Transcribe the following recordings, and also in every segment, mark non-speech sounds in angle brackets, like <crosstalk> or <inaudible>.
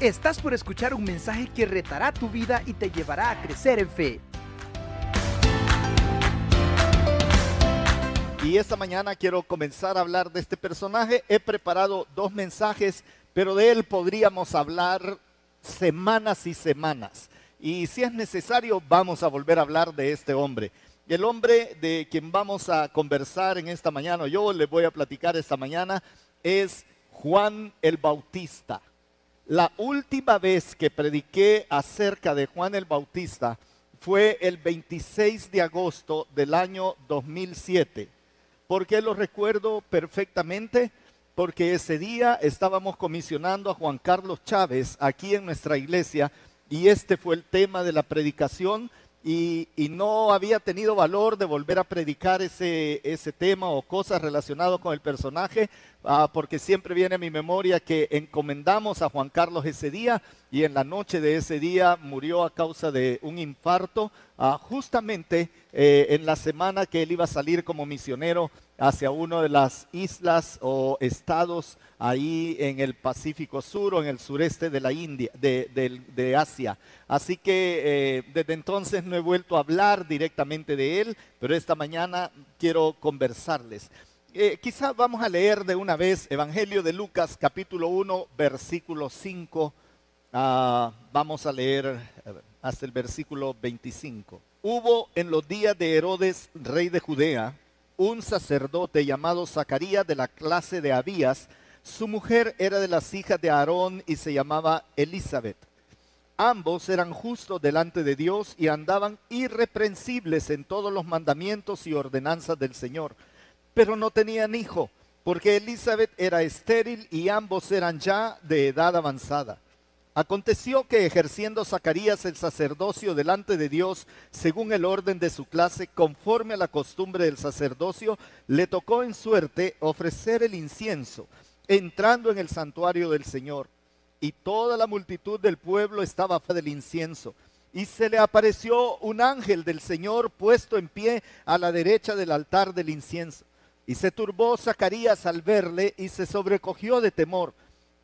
Estás por escuchar un mensaje que retará tu vida y te llevará a crecer en fe. Y esta mañana quiero comenzar a hablar de este personaje. He preparado dos mensajes, pero de él podríamos hablar semanas y semanas. Y si es necesario, vamos a volver a hablar de este hombre. El hombre de quien vamos a conversar en esta mañana, yo le voy a platicar esta mañana, es Juan el Bautista. La última vez que prediqué acerca de Juan el Bautista fue el 26 de agosto del año 2007. ¿Por qué lo recuerdo perfectamente? Porque ese día estábamos comisionando a Juan Carlos Chávez aquí en nuestra iglesia y este fue el tema de la predicación y, no había tenido valor de volver a predicar ese, ese tema o cosas relacionadas con el personaje, ah, porque siempre viene a mi memoria que encomendamos a Juan Carlos ese día y en la noche de ese día murió a causa de un infarto, ah, justamente eh, en la semana que él iba a salir como misionero hacia una de las islas o estados ahí en el Pacífico Sur o en el sureste de la India, de, Asia. Así que eh, desde entonces no he vuelto a hablar directamente de él, pero esta mañana quiero conversarles. Eh, quizás vamos a leer de una vez Evangelio de Lucas capítulo 1 versículo 5. Ah, vamos a leer hasta el versículo 25. Hubo en los días de Herodes, rey de Judea, un sacerdote llamado Zacarías de la clase de Abías. Su mujer era de las hijas de Aarón y se llamaba Elizabeth. Ambos eran justos delante de Dios y andaban irreprensibles en todos los mandamientos y ordenanzas del Señor. Pero no tenían hijo, porque Elizabeth era estéril y ambos eran ya de edad avanzada. Aconteció que ejerciendo Zacarías el sacerdocio delante de Dios, según el orden de su clase, conforme a la costumbre del sacerdocio, le tocó en suerte ofrecer el incienso, entrando en el santuario del Señor. Y toda la multitud del pueblo estaba del incienso. Y se le apareció un ángel del Señor puesto en pie a la derecha del altar del incienso. Y se turbó Zacarías al verle y se sobrecogió de temor.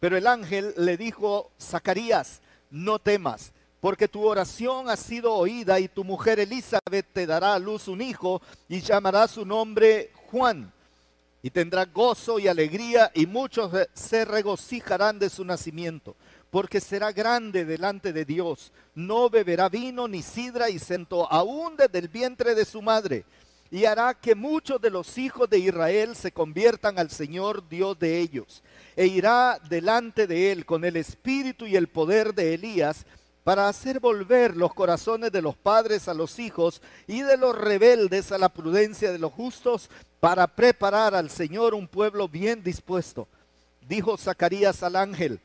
Pero el ángel le dijo, Zacarías, no temas, porque tu oración ha sido oída y tu mujer Elizabeth te dará a luz un hijo y llamará su nombre Juan. Y tendrá gozo y alegría y muchos se regocijarán de su nacimiento, porque será grande delante de Dios. No beberá vino ni sidra y sentó aún desde el vientre de su madre. Y hará que muchos de los hijos de Israel se conviertan al Señor Dios de ellos e irá delante de él con el espíritu y el poder de Elías para hacer volver los corazones de los padres a los hijos y de los rebeldes a la prudencia de los justos, para preparar al Señor un pueblo bien dispuesto. Dijo Zacarías al ángel,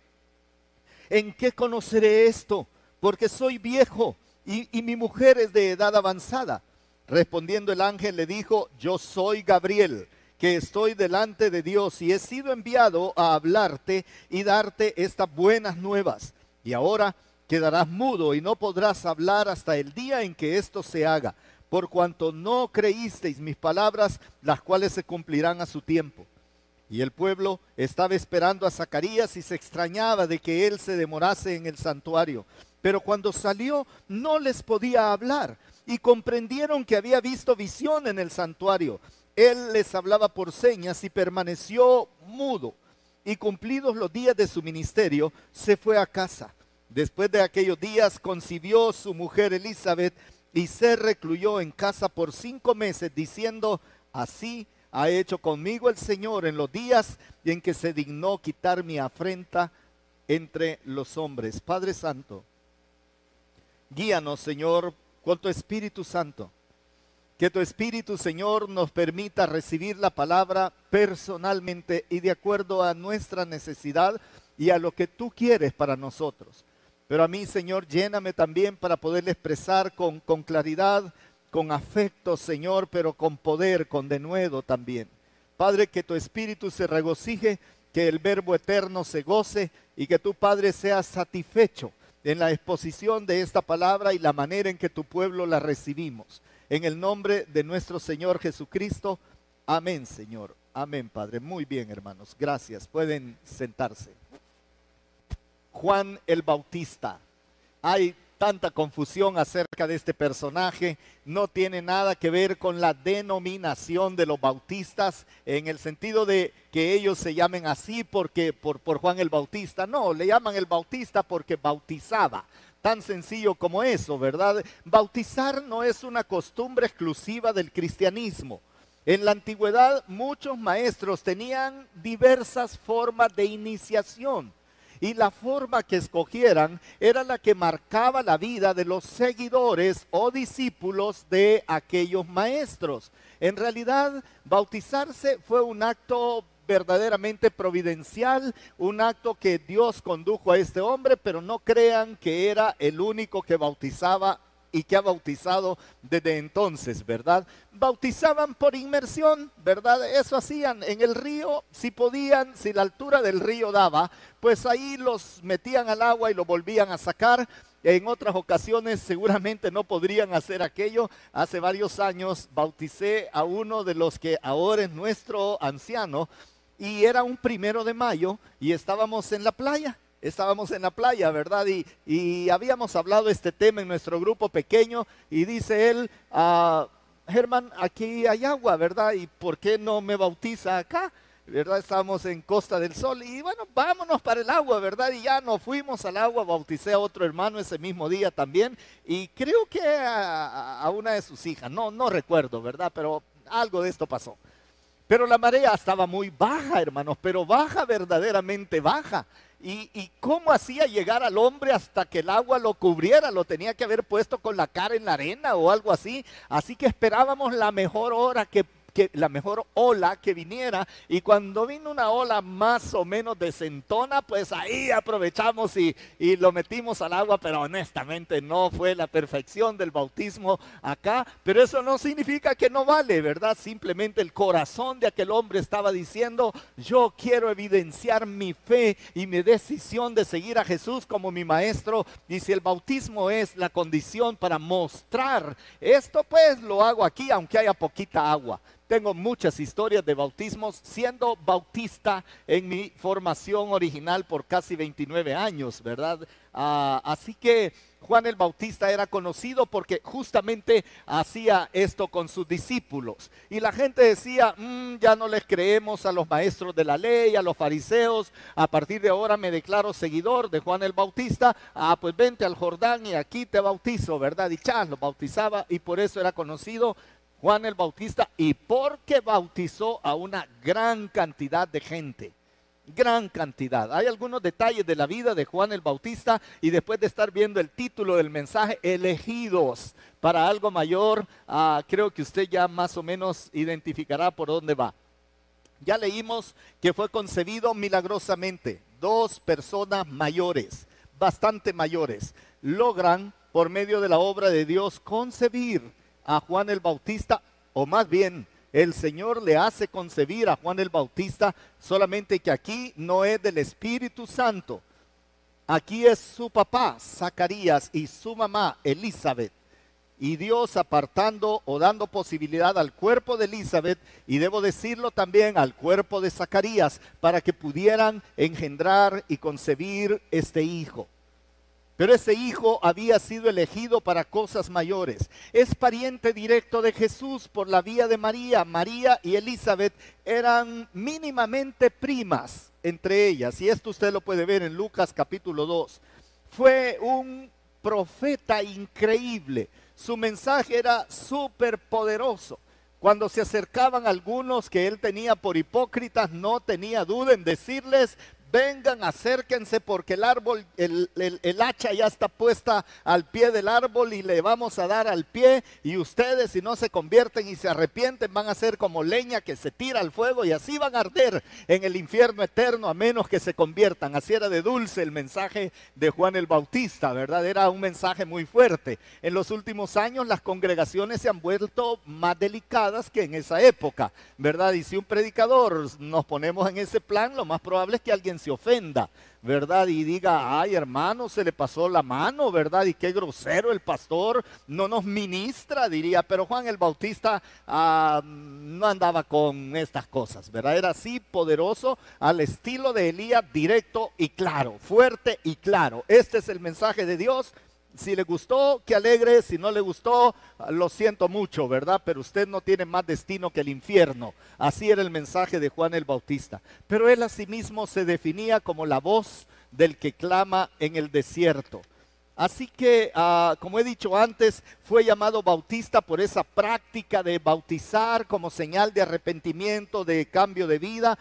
¿en qué conoceré esto? Porque soy viejo y, y mi mujer es de edad avanzada. Respondiendo el ángel le dijo, yo soy Gabriel que estoy delante de Dios y he sido enviado a hablarte y darte estas buenas nuevas. Y ahora quedarás mudo y no podrás hablar hasta el día en que esto se haga, por cuanto no creísteis mis palabras, las cuales se cumplirán a su tiempo. Y el pueblo estaba esperando a Zacarías y se extrañaba de que él se demorase en el santuario. Pero cuando salió no les podía hablar y comprendieron que había visto visión en el santuario él les hablaba por señas y permaneció mudo. Y cumplidos los días de su ministerio, se fue a casa. Después de aquellos días concibió su mujer Elizabeth y se recluyó en casa por cinco meses, diciendo, así ha hecho conmigo el Señor en los días en que se dignó quitar mi afrenta entre los hombres. Padre Santo, guíanos, Señor, con tu Espíritu Santo que tu Espíritu, Señor, nos permita recibir la palabra personalmente y de acuerdo a nuestra necesidad y a lo que tú quieres para nosotros. Pero a mí, Señor, lléname también para poder expresar con, con claridad, con afecto, Señor, pero con poder, con denuedo también. Padre, que tu Espíritu se regocije, que el Verbo eterno se goce y que tu Padre sea satisfecho en la exposición de esta palabra y la manera en que tu pueblo la recibimos. En el nombre de nuestro Señor Jesucristo. Amén, Señor. Amén, Padre. Muy bien, hermanos. Gracias. Pueden sentarse. Juan el Bautista. Hay tanta confusión acerca de este personaje. No tiene nada que ver con la denominación de los bautistas en el sentido de que ellos se llamen así porque por, Juan el Bautista. No, le llaman el Bautista porque bautizaba. Tan sencillo como eso, ¿verdad? Bautizar no es una costumbre exclusiva del cristianismo. En la antigüedad muchos maestros tenían diversas formas de iniciación y la forma que escogieran era la que marcaba la vida de los seguidores o discípulos de aquellos maestros. En realidad, bautizarse fue un acto verdaderamente providencial, un acto que Dios condujo a este hombre, pero no crean que era el único que bautizaba y que ha bautizado desde entonces, ¿verdad? Bautizaban por inmersión, ¿verdad? Eso hacían en el río, si podían, si la altura del río daba, pues ahí los metían al agua y lo volvían a sacar. En otras ocasiones seguramente no podrían hacer aquello. Hace varios años bauticé a uno de los que ahora es nuestro anciano y era un primero de mayo y estábamos en la playa estábamos en la playa, ¿verdad? Y, habíamos hablado este tema en nuestro grupo pequeño y dice él, ah, Germán, aquí hay agua, ¿verdad? ¿Y por qué no me bautiza acá? ¿verdad? Estábamos en Costa del Sol y bueno, vámonos para el agua, ¿verdad? Y ya nos fuimos al agua, bauticé a otro hermano ese mismo día también y creo que a, a, una de sus hijas, no, no recuerdo, ¿verdad? Pero algo de esto pasó. Pero la marea estaba muy baja, hermanos, pero baja, verdaderamente baja. ¿Y, cómo hacía llegar al hombre hasta que el agua lo cubriera? Lo tenía que haber puesto con la cara en la arena o algo así. Así que esperábamos la mejor hora que la mejor ola que viniera y cuando vino una ola más o menos desentona, pues ahí aprovechamos y, y lo metimos al agua, pero honestamente no fue la perfección del bautismo acá, pero eso no significa que no vale, ¿verdad? Simplemente el corazón de aquel hombre estaba diciendo, yo quiero evidenciar mi fe y mi decisión de seguir a Jesús como mi maestro y si el bautismo es la condición para mostrar esto, pues lo hago aquí aunque haya poquita agua. Tengo muchas historias de bautismos, siendo bautista en mi formación original por casi 29 años, ¿verdad? Ah, así que Juan el Bautista era conocido porque justamente hacía esto con sus discípulos. Y la gente decía, mm, ya no les creemos a los maestros de la ley, a los fariseos, a partir de ahora me declaro seguidor de Juan el Bautista, ah, pues vente al Jordán y aquí te bautizo, ¿verdad? Y chas, lo bautizaba y por eso era conocido Juan el Bautista y porque bautizó a una gran cantidad de gente. Gran cantidad. Hay algunos detalles de la vida de Juan el Bautista y después de estar viendo el título del mensaje, elegidos para algo mayor, ah, creo que usted ya más o menos identificará por dónde va. Ya leímos que fue concebido milagrosamente. Dos personas mayores, bastante mayores, logran por medio de la obra de Dios concebir a Juan el Bautista, o más bien el Señor le hace concebir a Juan el Bautista, solamente que aquí no es del Espíritu Santo. Aquí es su papá, Zacarías, y su mamá, Elizabeth. Y Dios apartando o dando posibilidad al cuerpo de Elizabeth, y debo decirlo también al cuerpo de Zacarías, para que pudieran engendrar y concebir este hijo. Pero ese hijo había sido elegido para cosas mayores. Es pariente directo de Jesús por la vía de María. María y Elizabeth eran mínimamente primas entre ellas. Y esto usted lo puede ver en Lucas capítulo 2. Fue un profeta increíble. Su mensaje era súper poderoso. Cuando se acercaban algunos que él tenía por hipócritas, no tenía duda en decirles, vengan, acérquense porque el árbol, el, hacha ya está puesta al pie del árbol y le vamos a dar al pie y ustedes si no se convierten y se arrepienten van a ser como leña que se tira al fuego y así van a arder en el infierno eterno a menos que se conviertan. Así era de dulce el mensaje de Juan el Bautista, ¿verdad? Era un mensaje muy fuerte. En los últimos años las congregaciones se han vuelto más delicadas que en esa época, ¿verdad? Y si un predicador nos ponemos en ese plan, lo más probable es que alguien se ofenda, ¿verdad? Y diga, ay hermano, se le pasó la mano, ¿verdad? Y qué grosero el pastor, no nos ministra, diría, pero Juan el Bautista ah, no andaba con estas cosas, ¿verdad? Era así poderoso al estilo de Elías, directo y claro, fuerte y claro. Este es el mensaje de Dios si le gustó, que alegre. Si no le gustó, lo siento mucho, ¿verdad? Pero usted no tiene más destino que el infierno. Así era el mensaje de Juan el Bautista. Pero él asimismo se definía como la voz del que clama en el desierto. Así que, ah, como he dicho antes, fue llamado bautista por esa práctica de bautizar como señal de arrepentimiento, de cambio de vida,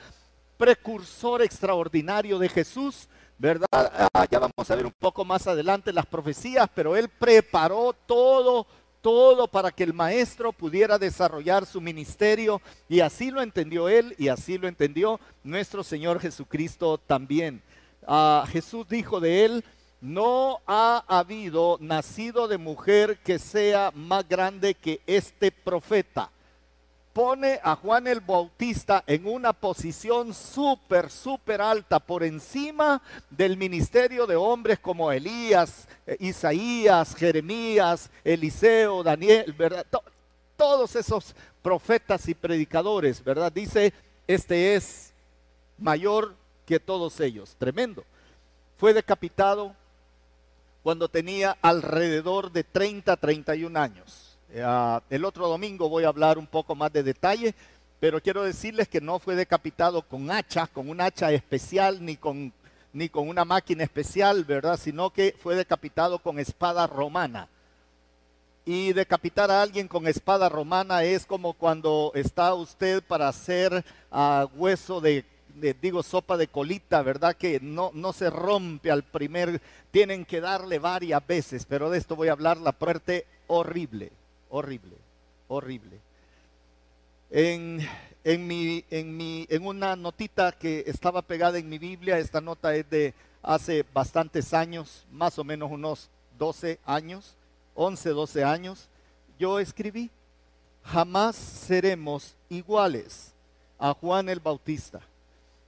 precursor extraordinario de Jesús ¿verdad? Ah, ya vamos a ver un poco más adelante las profecías, pero él preparó todo, todo para que el maestro pudiera desarrollar su ministerio y así lo entendió él y así lo entendió nuestro Señor Jesucristo también. Ah, Jesús dijo de él, no ha habido nacido de mujer que sea más grande que este profeta pone a Juan el Bautista en una posición súper, súper alta por encima del ministerio de hombres como Elías, eh, Isaías, Jeremías, Eliseo, Daniel, ¿verdad? todos esos profetas y predicadores, ¿verdad? Dice, este es mayor que todos ellos. Tremendo. Fue decapitado cuando tenía alrededor de 30, 31 años. Eh, el otro domingo voy a hablar un poco más de detalle, pero quiero decirles que no fue decapitado con hacha, con un hacha especial, ni con, ni con una máquina especial, ¿verdad? Sino que fue decapitado con espada romana. Y decapitar a alguien con espada romana es como cuando está usted para hacer ah, hueso de, digo, sopa de colita, ¿verdad? Que no, no se rompe al primer, tienen que darle varias veces, pero de esto voy a hablar la parte horrible horrible, horrible. En, en, mi, en, mi, en una notita que estaba pegada en mi Biblia, esta nota es de hace bastantes años, más o menos unos 12 años, 11, 12 años, yo escribí, jamás seremos iguales a Juan el Bautista,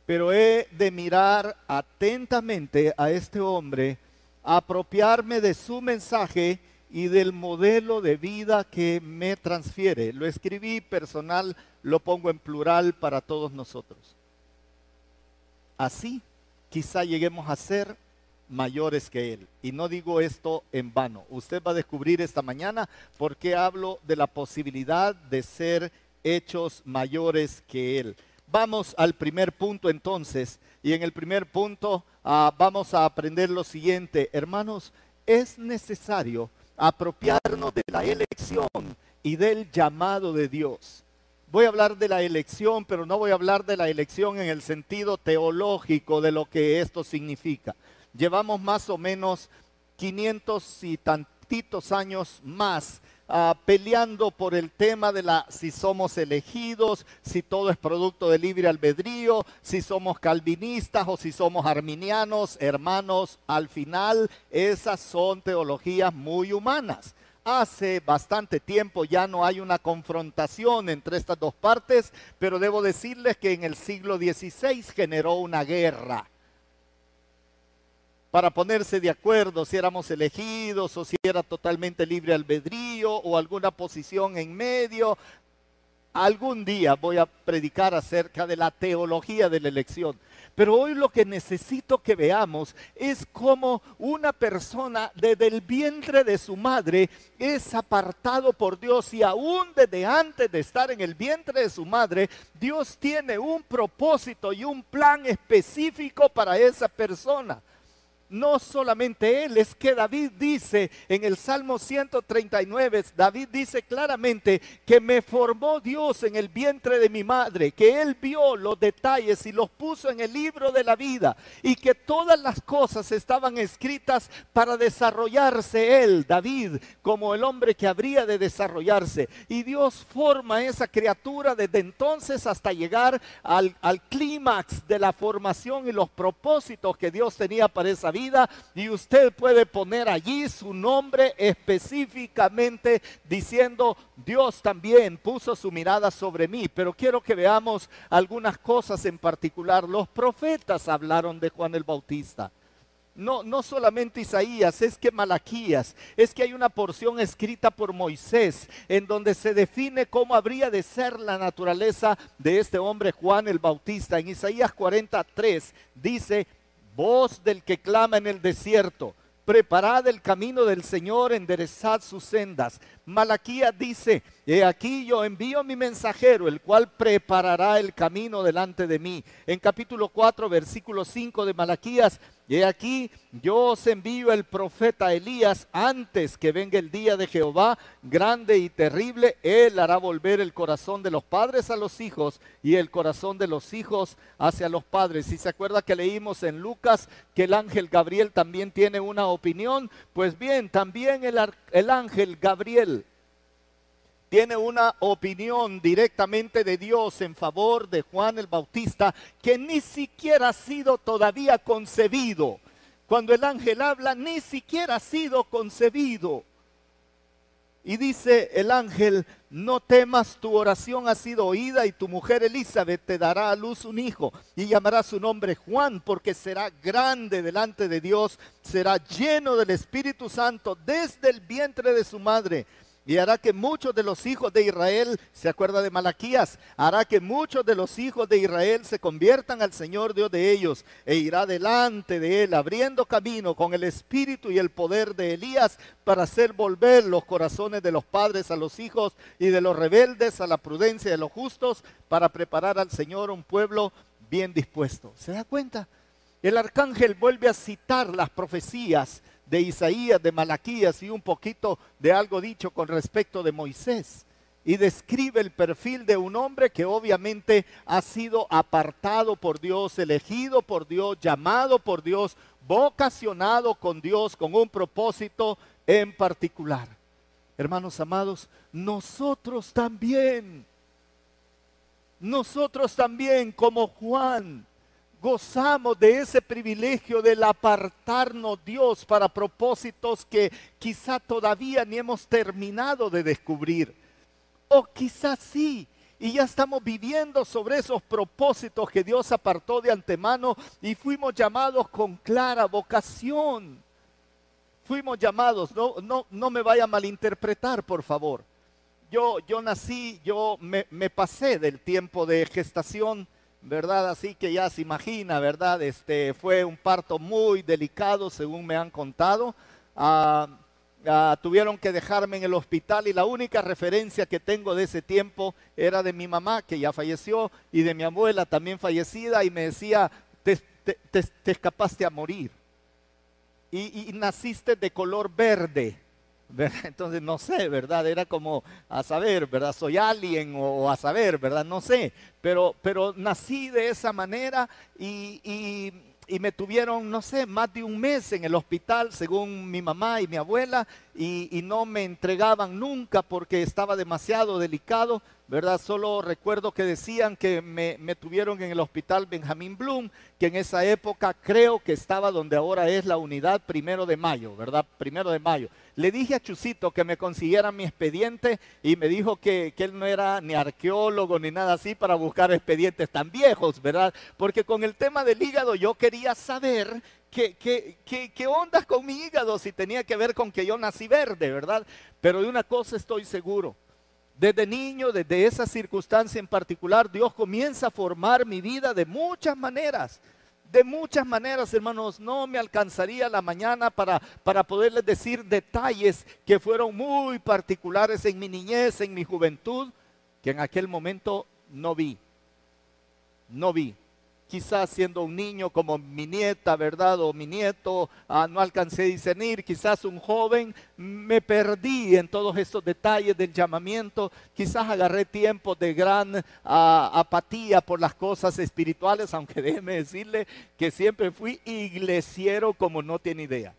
pero he de mirar atentamente a este hombre, apropiarme de su mensaje y del modelo de vida que me transfiere. Lo escribí personal, lo pongo en plural para todos nosotros. Así quizá lleguemos a ser mayores que Él. Y no digo esto en vano. Usted va a descubrir esta mañana por qué hablo de la posibilidad de ser hechos mayores que Él. Vamos al primer punto entonces. Y en el primer punto ah, vamos a aprender lo siguiente. Hermanos, es necesario apropiarnos de la elección y del llamado de Dios. Voy a hablar de la elección, pero no voy a hablar de la elección en el sentido teológico de lo que esto significa. Llevamos más o menos 500 y tantitos años más Ah, peleando por el tema de la si somos elegidos, si todo es producto de libre albedrío, si somos calvinistas o si somos arminianos, hermanos, al final esas son teologías muy humanas. Hace bastante tiempo ya no hay una confrontación entre estas dos partes, pero debo decirles que en el siglo XVI generó una guerra para ponerse de acuerdo si éramos elegidos o si era totalmente libre albedrío o alguna posición en medio. Algún día voy a predicar acerca de la teología de la elección. Pero hoy lo que necesito que veamos es cómo una persona desde el vientre de su madre es apartado por Dios y aún desde antes de estar en el vientre de su madre, Dios tiene un propósito y un plan específico para esa persona no solamente él, es que David dice en el Salmo 139, David dice claramente que me formó Dios en el vientre de mi madre, que él vio los detalles y los puso en el libro de la vida y que todas las cosas estaban escritas para desarrollarse él, David, como el hombre que habría de desarrollarse. Y Dios forma esa criatura desde entonces hasta llegar al, al clímax de la formación y los propósitos que Dios tenía para esa vida y usted puede poner allí su nombre específicamente diciendo, Dios también puso su mirada sobre mí. Pero quiero que veamos algunas cosas en particular. Los profetas hablaron de Juan el Bautista. No, no solamente Isaías, es que Malaquías, es que hay una porción escrita por Moisés en donde se define cómo habría de ser la naturaleza de este hombre Juan el Bautista. En Isaías 43 dice, voz del que clama en el desierto, preparad el camino del Señor, enderezad sus sendas. Malaquías dice, he aquí yo envío mi mensajero, el cual preparará el camino delante de mí. En capítulo 4, versículo 5 de Malaquías y aquí yo os envío el profeta Elías antes que venga el día de Jehová, grande y terrible. Él hará volver el corazón de los padres a los hijos y el corazón de los hijos hacia los padres. Si se acuerda que leímos en Lucas que el ángel Gabriel también tiene una opinión, pues bien, también el, el ángel Gabriel tiene una opinión directamente de Dios en favor de Juan el Bautista que ni siquiera ha sido todavía concebido. Cuando el ángel habla, ni siquiera ha sido concebido. Y dice el ángel, no temas, tu oración ha sido oída y tu mujer Elizabeth te dará a luz un hijo y llamará su nombre Juan porque será grande delante de Dios, será lleno del Espíritu Santo desde el vientre de su madre y hará que muchos de los hijos de Israel, se acuerda de Malaquías, hará que muchos de los hijos de Israel se conviertan al Señor Dios de ellos e irá delante de él, abriendo camino con el espíritu y el poder de Elías para hacer volver los corazones de los padres a los hijos y de los rebeldes a la prudencia de los justos para preparar al Señor un pueblo bien dispuesto. ¿Se da cuenta? El arcángel vuelve a citar las profecías de Isaías, de Malaquías y un poquito de algo dicho con respecto de Moisés. Y describe el perfil de un hombre que obviamente ha sido apartado por Dios, elegido por Dios, llamado por Dios, vocacionado con Dios con un propósito en particular. Hermanos amados, nosotros también, nosotros también como Juan, gozamos de ese privilegio del apartarnos Dios para propósitos que quizá todavía ni hemos terminado de descubrir. O quizás sí, y ya estamos viviendo sobre esos propósitos que Dios apartó de antemano y fuimos llamados con clara vocación. Fuimos llamados, no, no, no me vaya a malinterpretar, por favor. Yo, yo nací, yo me, me pasé del tiempo de gestación ¿verdad? Así que ya se imagina, ¿verdad? Este fue un parto muy delicado, según me han contado. Ah, ah, tuvieron que dejarme en el hospital y la única referencia que tengo de ese tiempo era de mi mamá, que ya falleció, y de mi abuela, también fallecida, y me decía, te, escapaste a morir. y naciste de color verde. <laughs> Entonces no sé, ¿verdad? Era como a saber, ¿verdad? Soy alien o, a saber, ¿verdad? No sé, pero, pero nací de esa manera y, y, me tuvieron, no sé, más de un mes en el hospital, según mi mamá y mi abuela, y no me entregaban nunca porque estaba demasiado delicado. ¿Verdad? Solo recuerdo que decían que me, tuvieron en el hospital Benjamín Bloom, que en esa época creo que estaba donde ahora es la unidad primero de mayo, ¿verdad? Primero de mayo. Le dije a Chusito que me consiguiera mi expediente y me dijo que, él no era ni arqueólogo ni nada así para buscar expedientes tan viejos, ¿verdad? Porque con el tema del hígado yo quería saber ¿Qué, qué, qué, qué, ondas con mi hígado si tenía que ver con que yo nací verde, ¿verdad? Pero de una cosa estoy seguro, desde niño, desde esa circunstancia en particular, Dios comienza a formar mi vida de muchas maneras. De muchas maneras, hermanos, no me alcanzaría la mañana para, para poderles decir detalles que fueron muy particulares en mi niñez, en mi juventud, que en aquel momento no vi. No vi quizás siendo un niño como mi nieta, ¿verdad? O mi nieto, ah, no alcancé a discernir, quizás un joven, me perdí en todos estos detalles del llamamiento, quizás agarré tiempo de gran ah, apatía por las cosas espirituales, aunque <laughs> déjeme decirle que siempre fui iglesiero como no tiene idea.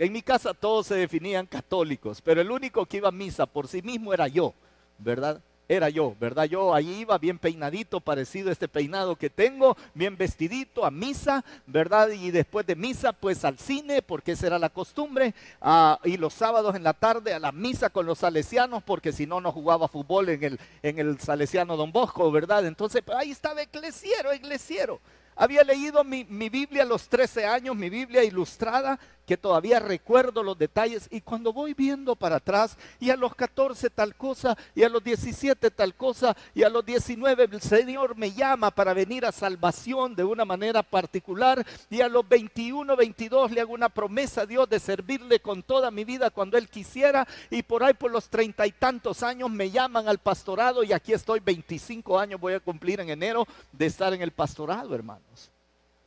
En mi casa todos se definían católicos, pero el único que iba a misa por sí mismo era yo, ¿verdad? Era yo, ¿verdad? Yo ahí iba bien peinadito, parecido a este peinado que tengo, bien vestidito a misa, ¿verdad? Y después de misa, pues al cine, porque esa era la costumbre, ah, y los sábados en la tarde a la misa con los salesianos, porque si no, no jugaba fútbol en el, en el salesiano Don Bosco, ¿verdad? Entonces, pues, ahí estaba eclesiero, eclesiero. Había leído mi, mi, Biblia a los 13 años, mi Biblia ilustrada, que todavía recuerdo los detalles. Y cuando voy viendo para atrás, y a los 14 tal cosa, y a los 17 tal cosa, y a los 19 el Señor me llama para venir a salvación de una manera particular, y a los 21, 22 le hago una promesa a Dios de servirle con toda mi vida cuando Él quisiera, y por ahí por los treinta y tantos años me llaman al pastorado, y aquí estoy 25 años, voy a cumplir en enero de estar en el pastorado, hermanos.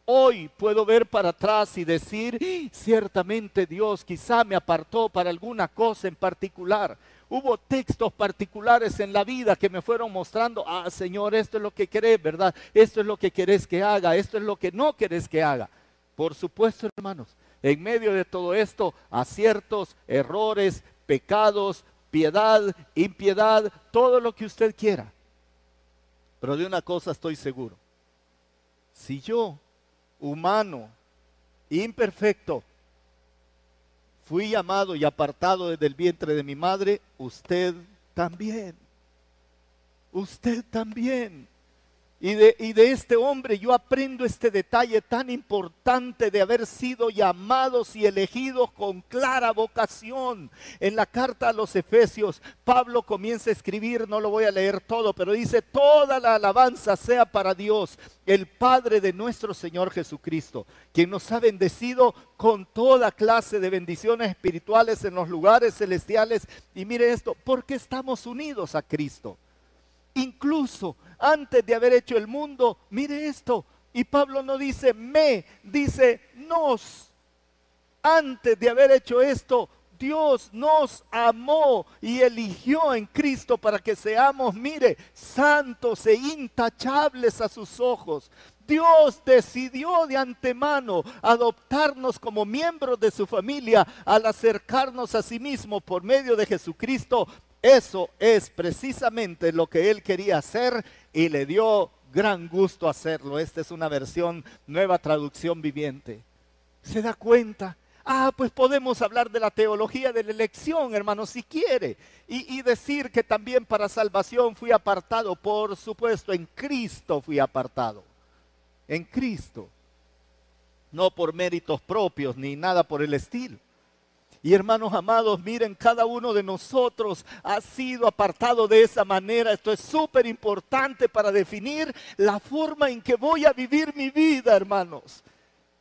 Hoy puedo ver para atrás y decir, ciertamente Dios quizá me apartó para alguna cosa en particular. Hubo textos particulares en la vida que me fueron mostrando, ah Señor, esto es lo que querés, ¿verdad? Esto es lo que querés que haga, esto es lo que no querés que haga. Por supuesto, hermanos, en medio de todo esto, aciertos, errores, pecados, piedad, impiedad, todo lo que usted quiera. Pero de una cosa estoy seguro. Si yo humano, imperfecto, fui llamado y apartado desde el vientre de mi madre, usted también. Usted también. Y de, este hombre yo aprendo este detalle tan importante de haber sido llamados y elegidos con clara vocación. En la carta a los Efesios, Pablo comienza a escribir, no lo voy a leer todo, pero dice, toda la alabanza sea para Dios, el Padre de nuestro Señor Jesucristo, quien nos ha bendecido con toda clase de bendiciones espirituales en los lugares celestiales. Y mire esto, porque estamos unidos a Cristo. Incluso antes de haber hecho el mundo, mire esto. Y Pablo no dice me, dice nos. Antes de haber hecho esto, Dios nos amó y eligió en Cristo para que seamos, mire, santos e intachables a sus ojos. Dios decidió de antemano adoptarnos como miembros de su familia al acercarnos a sí mismo por medio de Jesucristo eso es precisamente lo que él quería hacer y le dio gran gusto hacerlo. Esta es una versión, nueva traducción viviente. ¿Se da cuenta? Ah, pues podemos hablar de la teología de la elección, hermano, si quiere. Y, y, decir que también para salvación fui apartado, por supuesto, en Cristo fui apartado. En Cristo. No por méritos propios ni nada por el estilo. Y hermanos amados, miren, cada uno de nosotros ha sido apartado de esa manera. Esto es súper importante para definir la forma en que voy a vivir mi vida, hermanos.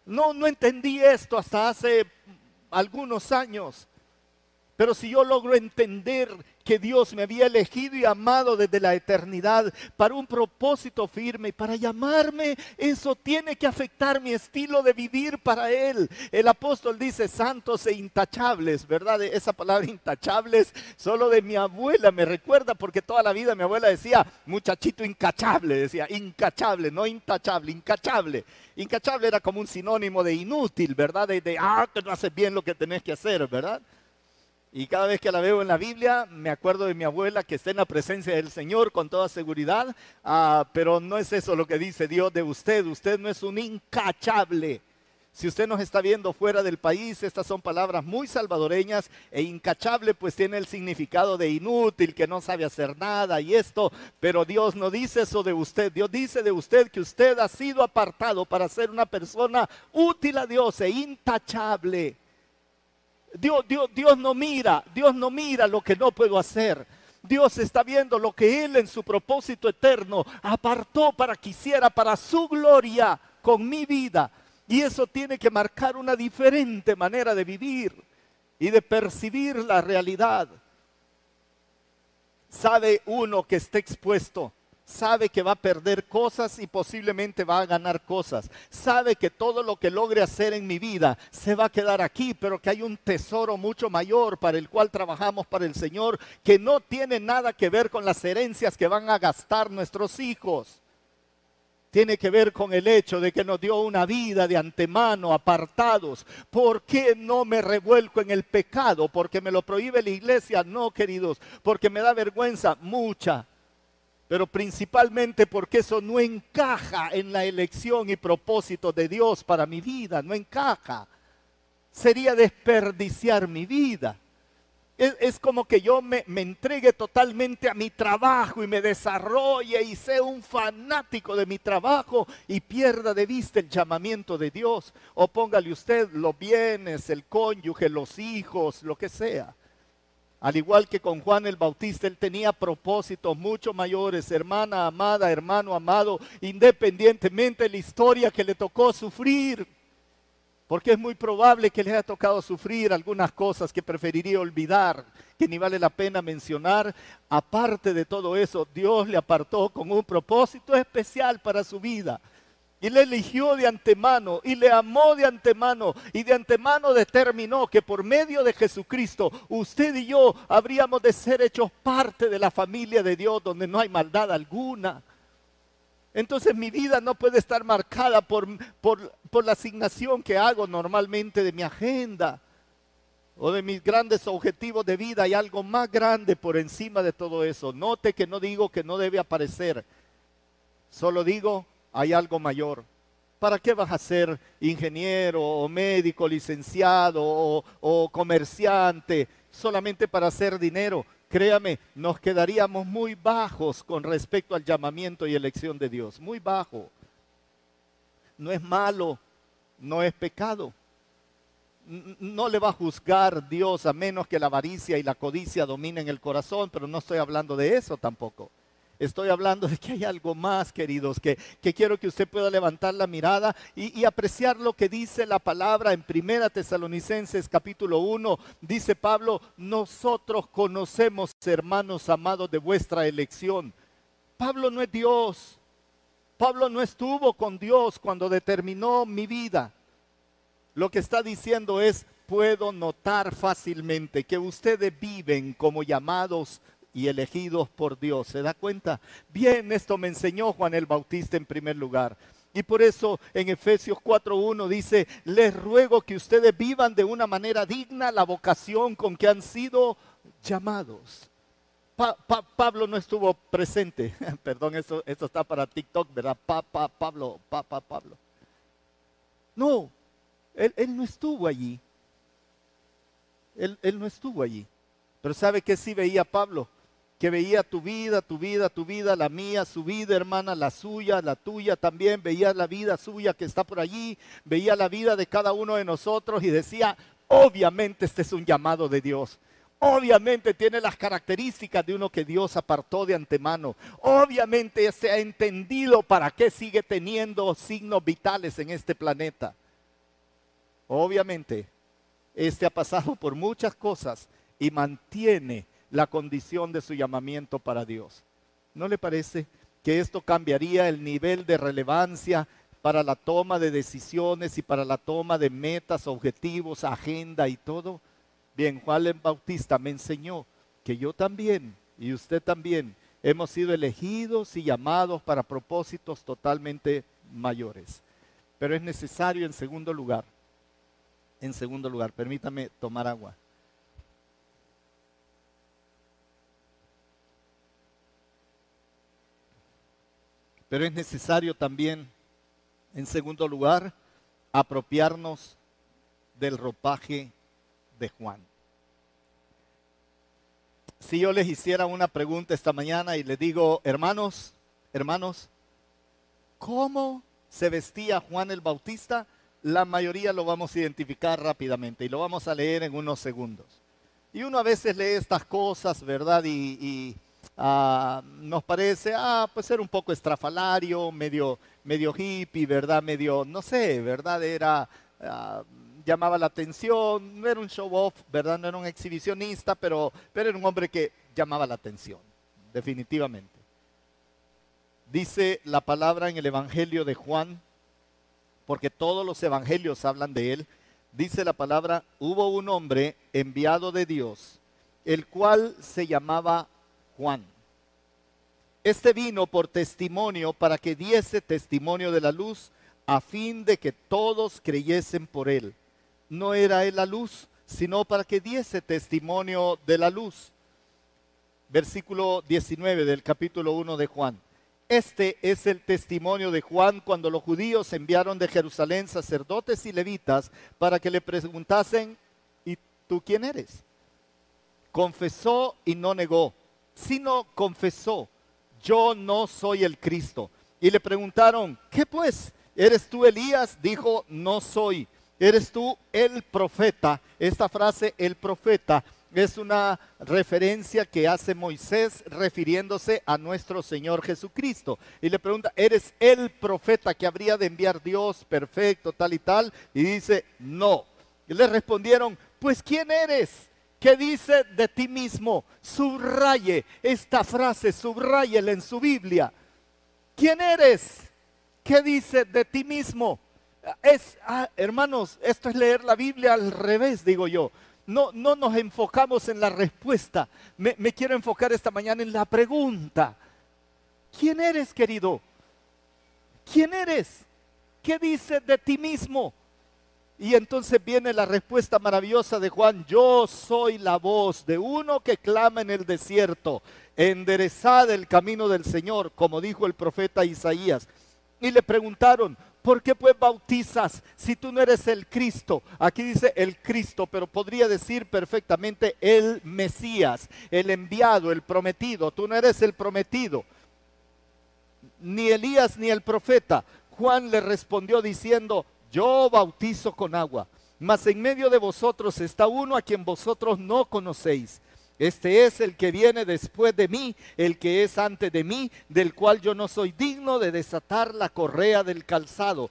No, no entendí esto hasta hace algunos años. Pero si yo logro entender que Dios me había elegido y amado desde la eternidad para un propósito firme y para llamarme, eso tiene que afectar mi estilo de vivir para Él. El apóstol dice santos e intachables, ¿verdad? Esa palabra intachables solo de mi abuela me recuerda porque toda la vida mi abuela decía muchachito incachable, decía incachable, no intachable, incachable. Incachable era como un sinónimo de inútil, ¿verdad? De, de ah, que no haces bien lo que tenés que hacer, ¿verdad? Y cada vez que la veo en la Biblia, me acuerdo de mi abuela que está en la presencia del Señor con toda seguridad, ah, pero no es eso lo que dice Dios de usted. Usted no es un incachable. Si usted nos está viendo fuera del país, estas son palabras muy salvadoreñas e incachable pues tiene el significado de inútil, que no sabe hacer nada y esto, pero Dios no dice eso de usted, Dios dice de usted que usted ha sido apartado para ser una persona útil a Dios e intachable. Dios, Dios, no mira, Dios no mira lo que no puedo hacer. Dios está viendo lo que Él en su propósito eterno apartó para que hiciera para su gloria con mi vida. Y eso tiene que marcar una diferente manera de vivir y de percibir la realidad. ¿Sabe uno que está expuesto sabe que va a perder cosas y posiblemente va a ganar cosas. Sabe que todo lo que logre hacer en mi vida se va a quedar aquí, pero que hay un tesoro mucho mayor para el cual trabajamos para el Señor, que no tiene nada que ver con las herencias que van a gastar nuestros hijos. Tiene que ver con el hecho de que nos dio una vida de antemano, apartados. ¿Por qué no me revuelco en el pecado? ¿Porque me lo prohíbe la iglesia? No, queridos, porque me da vergüenza, mucha pero principalmente porque eso no encaja en la elección y propósito de Dios para mi vida, no encaja. Sería desperdiciar mi vida. Es, como que yo me, me, entregue totalmente a mi trabajo y me desarrolle y sea un fanático de mi trabajo y pierda de vista el llamamiento de Dios. O póngale usted los bienes, el cónyuge, los hijos, lo que sea. Al igual que con Juan el Bautista, él tenía propósitos mucho mayores, hermana amada, hermano amado, independientemente de la historia que le tocó sufrir. Porque es muy probable que le haya tocado sufrir algunas cosas que preferiría olvidar, que ni vale la pena mencionar. Aparte de todo eso, Dios le apartó con un propósito especial para su vida. Y le eligió de antemano y le amó de antemano y de antemano determinó que por medio de Jesucristo usted y yo habríamos de ser hechos parte de la familia de Dios donde no hay maldad alguna. Entonces mi vida no puede estar marcada por, por, por la asignación que hago normalmente de mi agenda o de mis grandes objetivos de vida. Hay algo más grande por encima de todo eso. Note que no digo que no debe aparecer. Solo digo hay algo mayor. ¿Para qué vas a ser ingeniero o médico, licenciado o, comerciante solamente para hacer dinero? Créame, nos quedaríamos muy bajos con respecto al llamamiento y elección de Dios, muy bajo. No es malo, no es pecado. No le va a juzgar Dios a menos que la avaricia y la codicia dominen el corazón, pero no estoy hablando de eso tampoco. Estoy hablando de que hay algo más, queridos, que, quiero que usted pueda levantar la mirada y, apreciar lo que dice la palabra en Primera Tesalonicenses capítulo 1. Dice Pablo, nosotros conocemos, hermanos amados, de vuestra elección. Pablo no es Dios. Pablo no estuvo con Dios cuando determinó mi vida. Lo que está diciendo es, puedo notar fácilmente que ustedes viven como llamados y elegidos por Dios. ¿Se da cuenta? Bien, esto me enseñó Juan el Bautista en primer lugar. Y por eso en Efesios 4.1 dice, les ruego que ustedes vivan de una manera digna la vocación con que han sido llamados. Pablo no estuvo presente. <laughs> Perdón, eso, está para TikTok, ¿verdad? Pa, Pablo, Pablo. No, él, no estuvo allí. Él, él no estuvo allí. Pero ¿sabe qué sí veía Pablo? Que veía tu vida, tu vida, tu vida, la mía, su vida, hermana, la suya, la tuya también, veía la vida suya que está por allí, veía la vida de cada uno de nosotros y decía, obviamente este es un llamado de Dios. Obviamente tiene las características de uno que Dios apartó de antemano. Obviamente se ha entendido para qué sigue teniendo signos vitales en este planeta. Obviamente, este ha pasado por muchas cosas y mantiene la condición de su llamamiento para Dios. ¿No le parece que esto cambiaría el nivel de relevancia para la toma de decisiones y para la toma de metas, objetivos, agenda y todo? Bien, Juan Bautista me enseñó que yo también y usted también hemos sido elegidos y llamados para propósitos totalmente mayores. Pero es necesario en segundo lugar, en segundo lugar, permítame tomar agua. Pero es necesario también, en segundo lugar, apropiarnos del ropaje de Juan. Si yo les hiciera una pregunta esta mañana y les digo, hermanos, hermanos, ¿cómo se vestía Juan el Bautista? La mayoría lo vamos a identificar rápidamente y lo vamos a leer en unos segundos. Y uno a veces lee estas cosas, ¿verdad? Y, Ah, nos parece, ah, pues ser un poco estrafalario, medio, medio hippie, ¿verdad? Medio, no sé, ¿verdad? Era, ah, llamaba la atención, no era un show off, ¿verdad? No era un exhibicionista, pero, pero era un hombre que llamaba la atención, definitivamente. Dice la palabra en el Evangelio de Juan, porque todos los evangelios hablan de él, dice la palabra, hubo un hombre enviado de Dios, el cual se llamaba Juan. Este vino por testimonio para que diese testimonio de la luz a fin de que todos creyesen por él. No era él la luz, sino para que diese testimonio de la luz. versículo 19 del capítulo 1 de Juan. Este es el testimonio de Juan cuando los judíos enviaron de Jerusalén sacerdotes y levitas para que le preguntasen, ¿y tú quién eres? Confesó y no negó, sino confesó, yo no soy el Cristo. Y le preguntaron, ¿qué pues? ¿Eres tú Elías? Dijo, no soy. ¿Eres tú el profeta? Esta frase, el profeta, es una referencia que hace Moisés refiriéndose a nuestro Señor Jesucristo. Y le pregunta, ¿eres el profeta que habría de enviar Dios perfecto, tal y tal? Y dice, no. Y le respondieron, pues ¿quién eres? ¿Qué dice de ti mismo? Subraye esta frase, subrayela en su Biblia. ¿Quién eres? ¿Qué dice de ti mismo? Es, ah, hermanos, esto es leer la Biblia al revés, digo yo no, no nos enfocamos en la respuesta. Me, me quiero enfocar esta mañana en la pregunta. ¿Quién eres, querido? ¿Quién eres? ¿Qué dices de ti mismo? Y entonces viene la respuesta maravillosa de Juan, yo soy la voz de uno que clama en el desierto, enderezad el camino del Señor, como dijo el profeta Isaías. Y le preguntaron, ¿Por qué pues bautizas si tú no eres el Cristo? Aquí dice el Cristo, pero podría decir perfectamente el Mesías, el enviado, el prometido. Tú no eres el prometido, ni Elías ni el profeta. Juan le respondió diciendo, yo bautizo con agua, mas en medio de vosotros está uno a quien vosotros no conocéis este es el que viene después de mí, el que es antes de mí, del cual yo no soy digno de desatar la correa del calzado.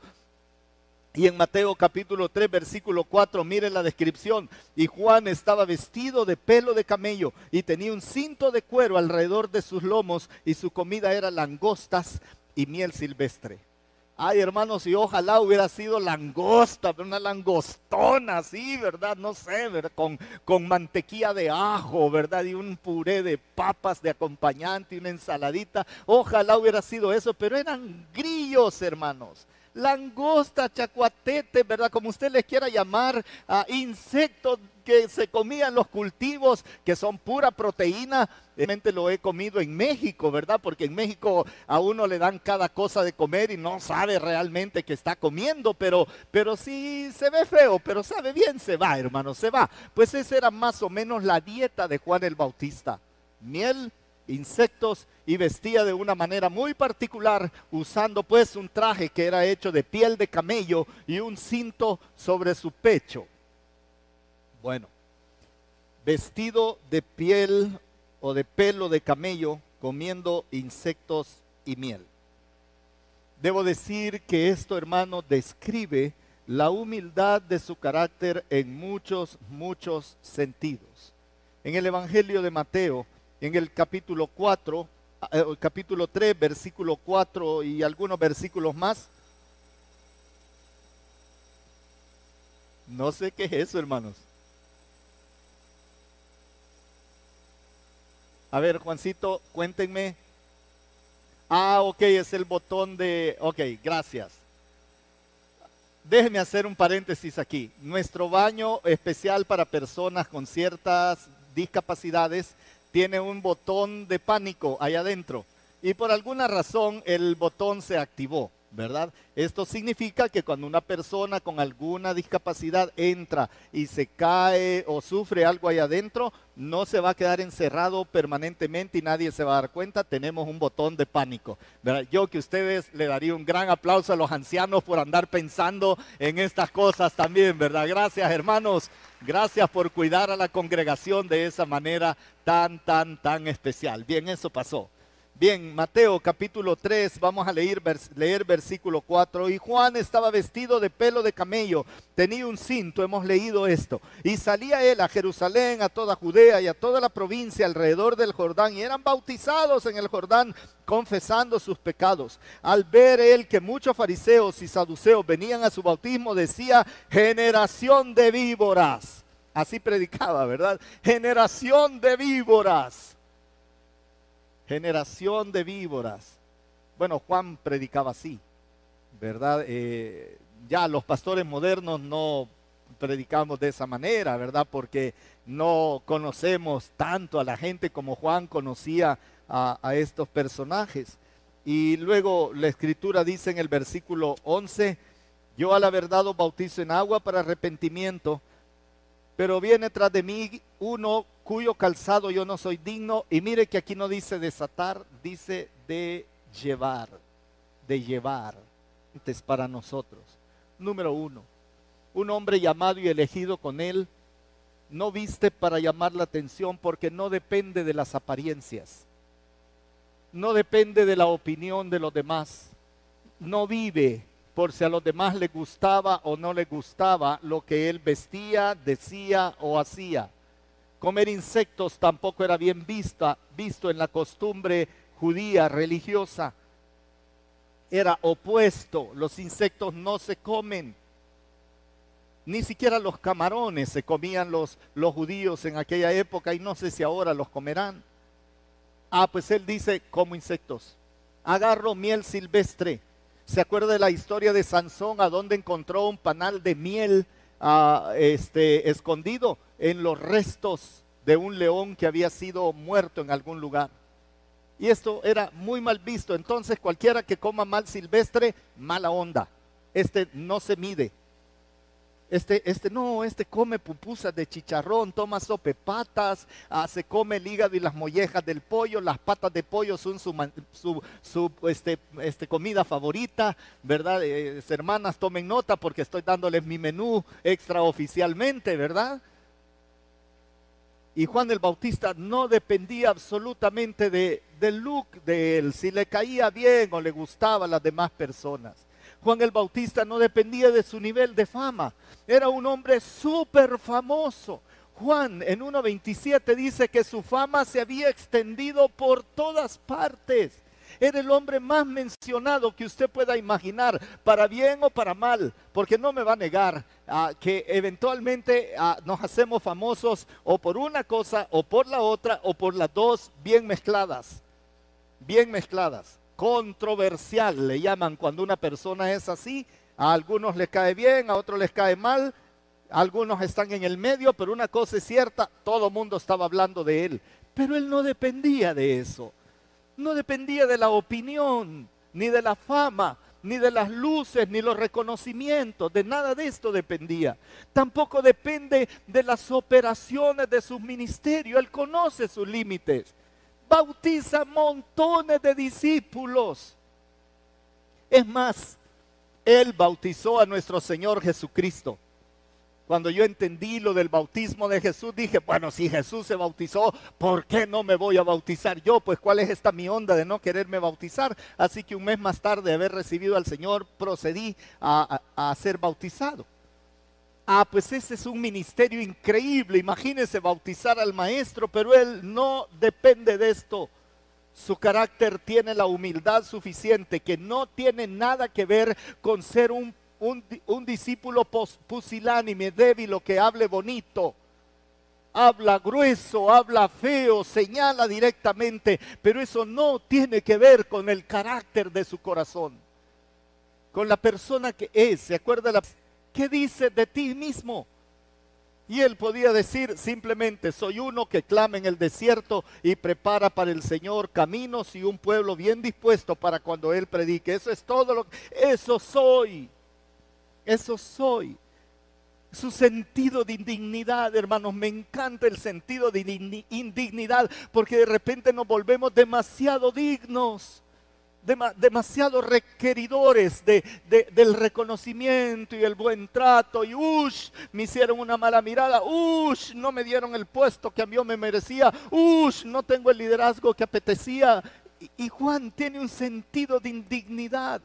Y en Mateo capítulo 3, versículo 4, miren la descripción. Y Juan estaba vestido de pelo de camello y tenía un cinto de cuero alrededor de sus lomos y su comida era langostas y miel silvestre. Ay, hermanos, y ojalá hubiera sido langosta, una langostona así, ¿verdad? No sé, ¿verdad? Con, con mantequilla de ajo, ¿verdad? Y un puré de papas de acompañante una ensaladita. Ojalá hubiera sido eso, pero eran grillos, hermanos langosta, chacuatete, ¿verdad? Como usted les quiera llamar, a insectos que se comían los cultivos, que son pura proteína. Realmente lo he comido en México, ¿verdad? Porque en México a uno le dan cada cosa de comer y no sabe realmente que está comiendo, pero, pero sí se ve feo, pero sabe bien, se va, hermano, se va. Pues esa era más o menos la dieta de Juan el Bautista. Miel, insectos y vestía de una manera muy particular, usando pues un traje que era hecho de piel de camello y un cinto sobre su pecho. Bueno, vestido de piel o de pelo de camello, comiendo insectos y miel. Debo decir que esto, hermano, describe la humildad de su carácter en muchos, muchos sentidos. En el Evangelio de Mateo, en el capítulo 4, eh, capítulo 3, versículo 4 y algunos versículos más. No sé qué es eso, hermanos. A ver, Juancito, cuéntenme. Ah, ok, es el botón de... Ok, gracias. Déjenme hacer un paréntesis aquí. Nuestro baño especial para personas con ciertas discapacidades tiene un botón de pánico ahí adentro y por alguna razón el botón se activó, ¿verdad? Esto significa que cuando una persona con alguna discapacidad entra y se cae o sufre algo ahí adentro, no se va a quedar encerrado permanentemente y nadie se va a dar cuenta, tenemos un botón de pánico. ¿verdad? Yo que ustedes le daría un gran aplauso a los ancianos por andar pensando en estas cosas también, ¿verdad? Gracias hermanos, gracias por cuidar a la congregación de esa manera tan, tan, tan especial. Bien, eso pasó. Bien, Mateo capítulo 3, vamos a leer, leer versículo 4. Y Juan estaba vestido de pelo de camello, tenía un cinto, hemos leído esto. Y salía él a Jerusalén, a toda Judea y a toda la provincia alrededor del Jordán. Y eran bautizados en el Jordán, confesando sus pecados. Al ver él que muchos fariseos y saduceos venían a su bautismo, decía, generación de víboras. Así predicaba, ¿verdad? Generación de víboras generación de víboras. Bueno, Juan predicaba así, ¿verdad? Eh, ya los pastores modernos no predicamos de esa manera, ¿verdad? Porque no conocemos tanto a la gente como Juan conocía a, estos personajes. Y luego la escritura dice en el versículo 11, yo a la verdad bautizo en agua para arrepentimiento, pero viene tras de mí uno cuyo calzado yo no soy digno. Y mire que aquí no dice desatar, dice de llevar, de llevar. Entonces, para nosotros. Número uno, un hombre llamado y elegido con él no viste para llamar la atención porque no depende de las apariencias, no depende de la opinión de los demás, no vive por si a los demás le gustaba o no le gustaba lo que él vestía, decía o hacía. Comer insectos tampoco era bien vista, visto en la costumbre judía religiosa. Era opuesto, los insectos no se comen. Ni siquiera los camarones se comían los, los judíos en aquella época y no sé si ahora los comerán. Ah, pues él dice, como insectos. Agarro miel silvestre. ¿Se acuerda de la historia de Sansón a donde encontró un panal de miel este, escondido en los restos de un león que había sido muerto en algún lugar? Y esto era muy mal visto. Entonces cualquiera que coma mal silvestre, mala onda. Este no se mide. Este, este no, este come pupusas de chicharrón, toma sope patas, ah, se come el hígado y las mollejas del pollo, las patas de pollo son su, este, este, comida favorita, ¿verdad? Eh, hermanas, tomen nota porque estoy dándoles mi menú extraoficialmente, ¿verdad? Y Juan el Bautista no dependía absolutamente de, del look de él, si le caía bien o le gustaba a las demás personas. Juan el Bautista no dependía de su nivel de fama, era un hombre súper famoso. Juan en 1.27 dice que su fama se había extendido por todas partes. Era el hombre más mencionado que usted pueda imaginar, para bien o para mal, porque no me va a negar ah, que eventualmente ah, nos hacemos famosos o por una cosa o por la otra o por las dos bien mezcladas, bien mezcladas. Controversial le llaman cuando una persona es así, a algunos les cae bien, a otros les cae mal, algunos están en el medio, pero una cosa es cierta, todo el mundo estaba hablando de él, pero él no dependía de eso. No dependía de la opinión, ni de la fama, ni de las luces, ni los reconocimientos, de nada de esto dependía. Tampoco depende de las operaciones de su ministerio, él conoce sus límites. Bautiza montones de discípulos. Es más, él bautizó a nuestro Señor Jesucristo. Cuando yo entendí lo del bautismo de Jesús, dije, bueno, si Jesús se bautizó, ¿por qué no me voy a bautizar yo? Pues cuál es esta mi onda de no quererme bautizar. Así que un mes más tarde de haber recibido al Señor, procedí a, a ser bautizado. Ah, pues ese es un ministerio increíble. Imagínese bautizar al maestro, pero él no depende de esto. Su carácter tiene la humildad suficiente que no tiene nada que ver con ser un un, discípulo pusilánime, débil o que hable bonito. Habla grueso, habla feo, señala directamente, pero eso no tiene que ver con el carácter de su corazón, con la persona que es. ¿Se acuerda? La, ¿Qué dice de ti mismo? Y él podía decir simplemente, soy uno que clama en el desierto y prepara para el Señor caminos y un pueblo bien dispuesto para cuando él predique. Eso es todo lo que... Eso soy. Eso soy. Su sentido de indignidad, hermanos, me encanta el sentido de indignidad porque de repente nos volvemos demasiado dignos demasiado requeridores de, del reconocimiento y el buen trato. Y ush, me hicieron una mala mirada. Ush, no me dieron el puesto que a mí me merecía. Ush, no tengo el liderazgo que apetecía. y Juan tiene un sentido de indignidad.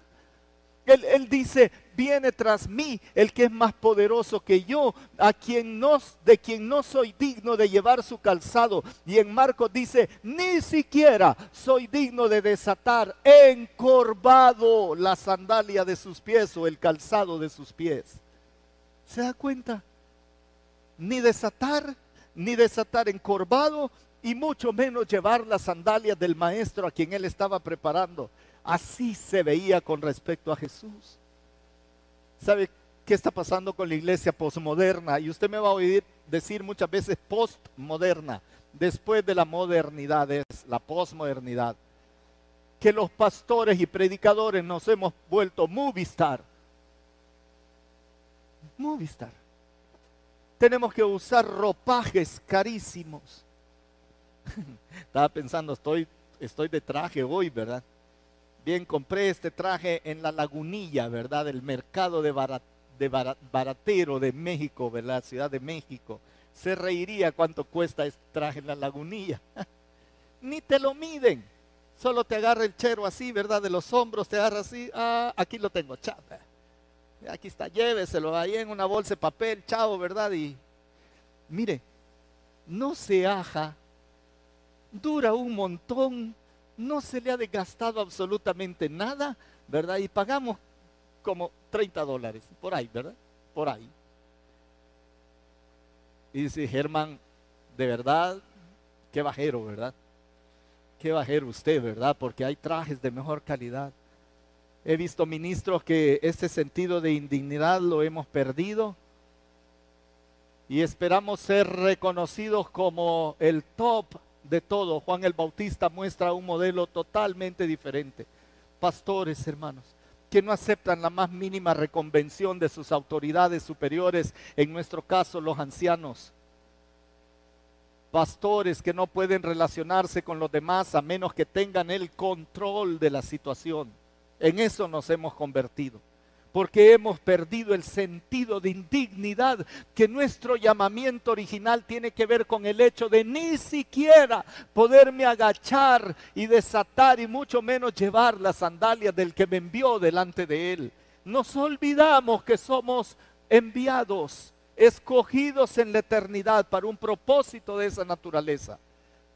Él, dice, viene tras mí el que es más poderoso que yo, a quien no, de quien no soy digno de llevar su calzado. Y en Marcos dice, ni siquiera soy digno de desatar encorvado la sandalia de sus pies o el calzado de sus pies. ¿Se da cuenta? Ni desatar, ni desatar encorvado, y mucho menos llevar las sandalias del maestro a quien él estaba preparando. Así se veía con respecto a Jesús. ¿Sabe ¿qué está pasando con la iglesia posmoderna? Y usted me va a oír decir muchas veces postmoderna, después de la modernidad es la posmodernidad. Que los pastores y predicadores nos hemos vuelto movistar. Movistar. Tenemos que usar ropajes carísimos. <laughs> Estaba pensando, estoy, estoy de traje hoy, ¿verdad? Bien, compré este traje en la lagunilla, ¿verdad? Del mercado de, de baratero de México, ¿verdad? Ciudad de México. Se reiría cuánto cuesta este traje en la lagunilla. <laughs> Ni te lo miden. Solo te agarra el chero así, ¿verdad? De los hombros, te agarra así. Ah, aquí lo tengo, chapa. Aquí está, lléveselo ahí en una bolsa de papel, chavo, ¿verdad? Y mire, no se aja, dura un montón, no se le ha desgastado absolutamente nada, ¿verdad? Y pagamos como 30 dólares, por ahí, ¿verdad? Por ahí. Y dice Germán, de verdad, qué bajero, ¿verdad? Qué bajero usted, ¿verdad? Porque hay trajes de mejor calidad. He visto ministros que ese sentido de indignidad lo hemos perdido y esperamos ser reconocidos como el top de todo. Juan el Bautista muestra un modelo totalmente diferente. Pastores, hermanos, que no aceptan la más mínima reconvención de sus autoridades superiores, en nuestro caso los ancianos. Pastores que no pueden relacionarse con los demás a menos que tengan el control de la situación. En eso nos hemos convertido porque hemos perdido el sentido de indignidad, que nuestro llamamiento original tiene que ver con el hecho de ni siquiera poderme agachar y desatar y mucho menos llevar las sandalias del que me envió delante de él. Nos olvidamos que somos enviados, escogidos en la eternidad para un propósito de esa naturaleza.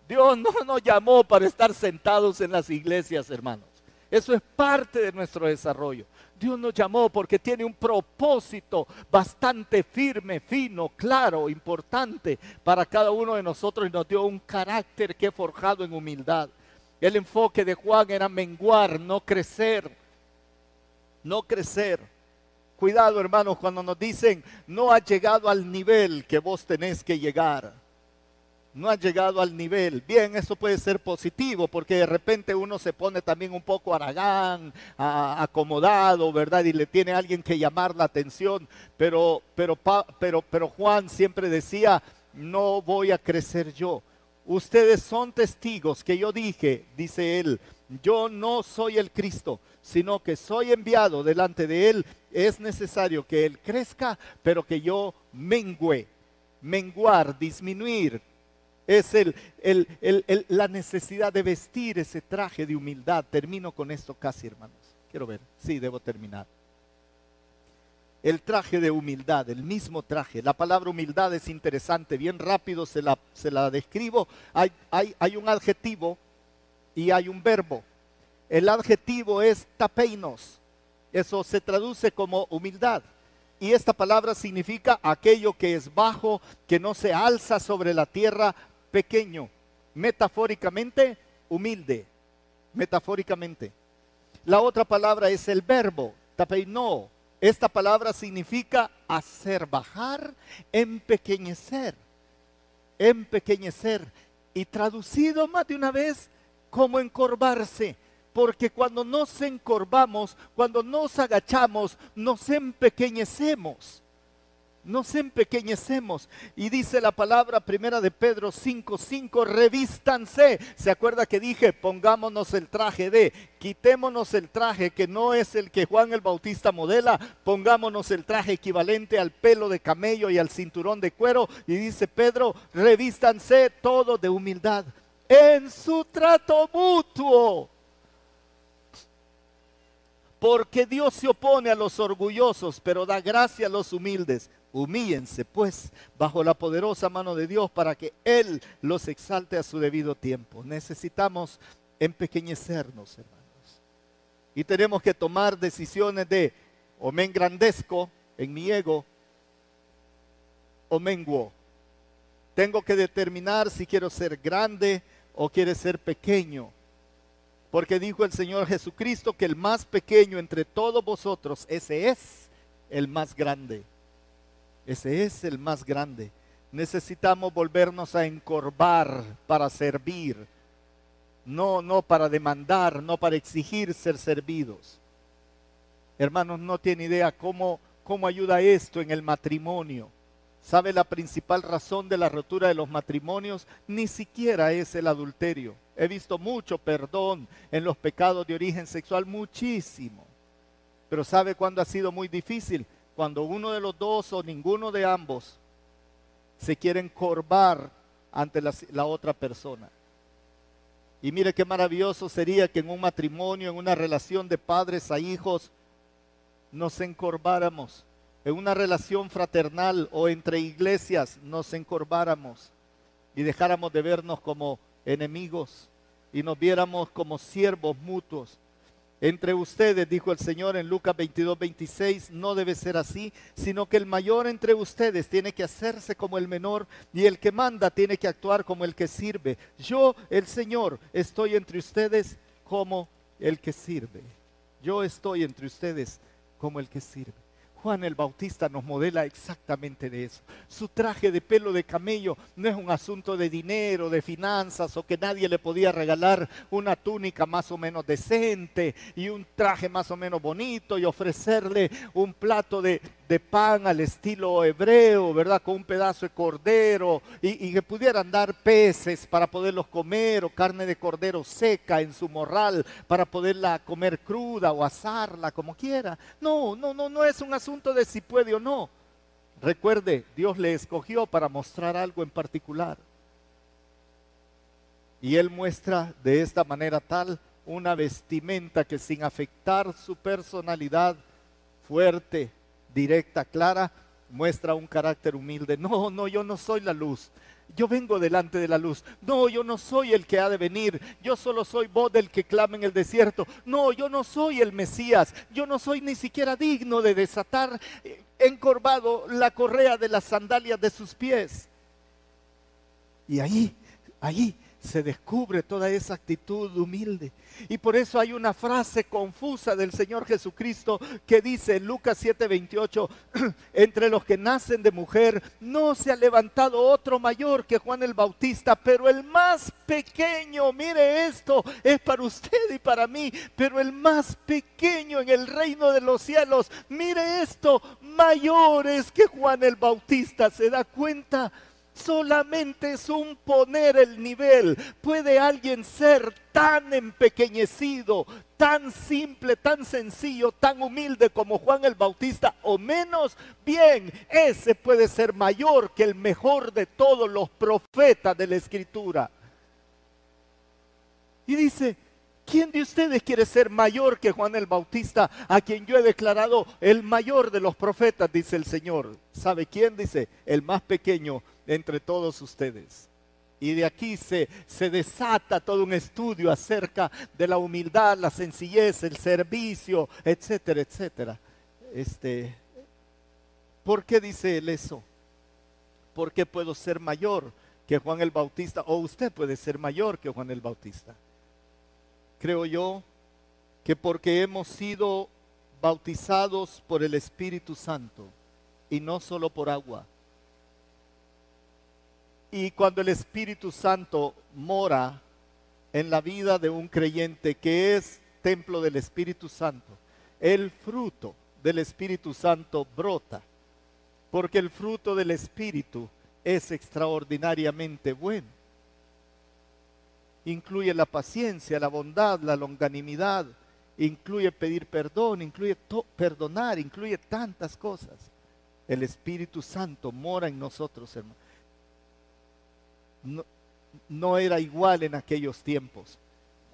Dios no nos llamó para estar sentados en las iglesias, hermanos. Eso es parte de nuestro desarrollo. Dios nos llamó porque tiene un propósito bastante firme, fino, claro, importante para cada uno de nosotros y nos dio un carácter que he forjado en humildad. El enfoque de Juan era menguar, no crecer, no crecer. Cuidado hermanos cuando nos dicen no ha llegado al nivel que vos tenés que llegar no ha llegado al nivel. Bien, eso puede ser positivo porque de repente uno se pone también un poco aragán, acomodado, ¿verdad? Y le tiene a alguien que llamar la atención. Pero, pero, pero, pero Juan siempre decía, no voy a crecer yo. Ustedes son testigos que yo dije, dice él, yo no soy el Cristo, sino que soy enviado delante de él. Es necesario que él crezca, pero que yo mengüe menguar, disminuir, es el, la necesidad de vestir ese traje de humildad. Termino con esto casi, hermanos. Quiero ver. Sí, debo terminar. El traje de humildad, el mismo traje. La palabra humildad es interesante. Bien rápido se la, se la describo. Hay, hay, hay un adjetivo y hay un verbo. El adjetivo es tapeinos. Eso se traduce como humildad. Y esta palabra significa aquello que es bajo, que no se alza sobre la tierra, pequeño, metafóricamente humilde, metafóricamente. La otra palabra es el verbo, tapeino. Esta palabra significa hacer bajar, empequeñecer, empequeñecer. Y traducido más de una vez como encorvarse. Porque cuando nos encorvamos, cuando nos agachamos, nos empequeñecemos nos empequeñecemos. Y dice la palabra primera de Pedro 5:5, revístanse. ¿Se acuerda que dije, pongámonos el traje de, quitémonos el traje que no es el que Juan el Bautista modela, pongámonos el traje equivalente al pelo de camello y al cinturón de cuero. Y dice Pedro, revístanse todo de humildad en su trato mutuo. Porque Dios se opone a los orgullosos, pero da gracia a los humildes. Humíllense pues bajo la poderosa mano de Dios para que Él los exalte a su debido tiempo. Necesitamos empequeñecernos, hermanos. Y tenemos que tomar decisiones de o me engrandezco en mi ego o menguo. Tengo que determinar si quiero ser grande o quiero ser pequeño. Porque dijo el Señor Jesucristo que el más pequeño entre todos vosotros, ese es el más grande. Ese es el más grande. Necesitamos volvernos a encorvar para servir. No, no para demandar, no para exigir ser servidos. Hermanos, no tiene idea cómo, cómo ayuda esto en el matrimonio. ¿Sabe la principal razón de la rotura de los matrimonios? Ni siquiera es el adulterio. He visto mucho perdón en los pecados de origen sexual, muchísimo. Pero ¿sabe cuándo ha sido muy difícil? Cuando uno de los dos o ninguno de ambos se quiere encorvar ante la, otra persona. Y mire qué maravilloso sería que en un matrimonio, en una relación de padres a hijos, nos encorváramos en una relación fraternal o entre iglesias nos encorváramos y dejáramos de vernos como enemigos y nos viéramos como siervos mutuos. Entre ustedes, dijo el Señor en Lucas 22, 26, no debe ser así, sino que el mayor entre ustedes tiene que hacerse como el menor y el que manda tiene que actuar como el que sirve. Yo, el Señor, estoy entre ustedes como el que sirve. Yo estoy entre ustedes como el que sirve. Juan el Bautista nos modela exactamente de eso. Su traje de pelo de camello no es un asunto de dinero, de finanzas o que nadie le podía regalar una túnica más o menos decente y un traje más o menos bonito y ofrecerle un plato de, de pan al estilo hebreo, ¿verdad? Con un pedazo de cordero y, que pudieran dar peces para poderlos comer o carne de cordero seca en su morral para poderla comer cruda o asarla como quiera. No, no, no, no es un asunto de si puede o no. Recuerde, Dios le escogió para mostrar algo en particular. Y Él muestra de esta manera tal una vestimenta que sin afectar su personalidad fuerte, directa, clara, muestra un carácter humilde. No, no, yo no soy la luz. Yo vengo delante de la luz. No, yo no soy el que ha de venir. Yo solo soy voz del que clama en el desierto. No, yo no soy el Mesías. Yo no soy ni siquiera digno de desatar eh, encorvado la correa de las sandalias de sus pies. Y ahí, ahí se descubre toda esa actitud humilde. Y por eso hay una frase confusa del Señor Jesucristo que dice en Lucas 7:28, <clears throat> entre los que nacen de mujer no se ha levantado otro mayor que Juan el Bautista, pero el más pequeño, mire esto, es para usted y para mí, pero el más pequeño en el reino de los cielos, mire esto, mayor es que Juan el Bautista, ¿se da cuenta? Solamente es un poner el nivel. ¿Puede alguien ser tan empequeñecido, tan simple, tan sencillo, tan humilde como Juan el Bautista o menos? Bien, ese puede ser mayor que el mejor de todos los profetas de la escritura. Y dice, ¿Quién de ustedes quiere ser mayor que Juan el Bautista, a quien yo he declarado el mayor de los profetas, dice el Señor? ¿Sabe quién? Dice, el más pequeño entre todos ustedes. Y de aquí se, se desata todo un estudio acerca de la humildad, la sencillez, el servicio, etcétera, etcétera. Este, ¿Por qué dice él eso? ¿Por qué puedo ser mayor que Juan el Bautista? O usted puede ser mayor que Juan el Bautista creo yo, que porque hemos sido bautizados por el Espíritu Santo y no solo por agua. Y cuando el Espíritu Santo mora en la vida de un creyente que es templo del Espíritu Santo, el fruto del Espíritu Santo brota, porque el fruto del Espíritu es extraordinariamente bueno incluye la paciencia, la bondad, la longanimidad, incluye pedir perdón, incluye perdonar, incluye tantas cosas. El Espíritu Santo mora en nosotros, hermano. No, era igual en aquellos tiempos.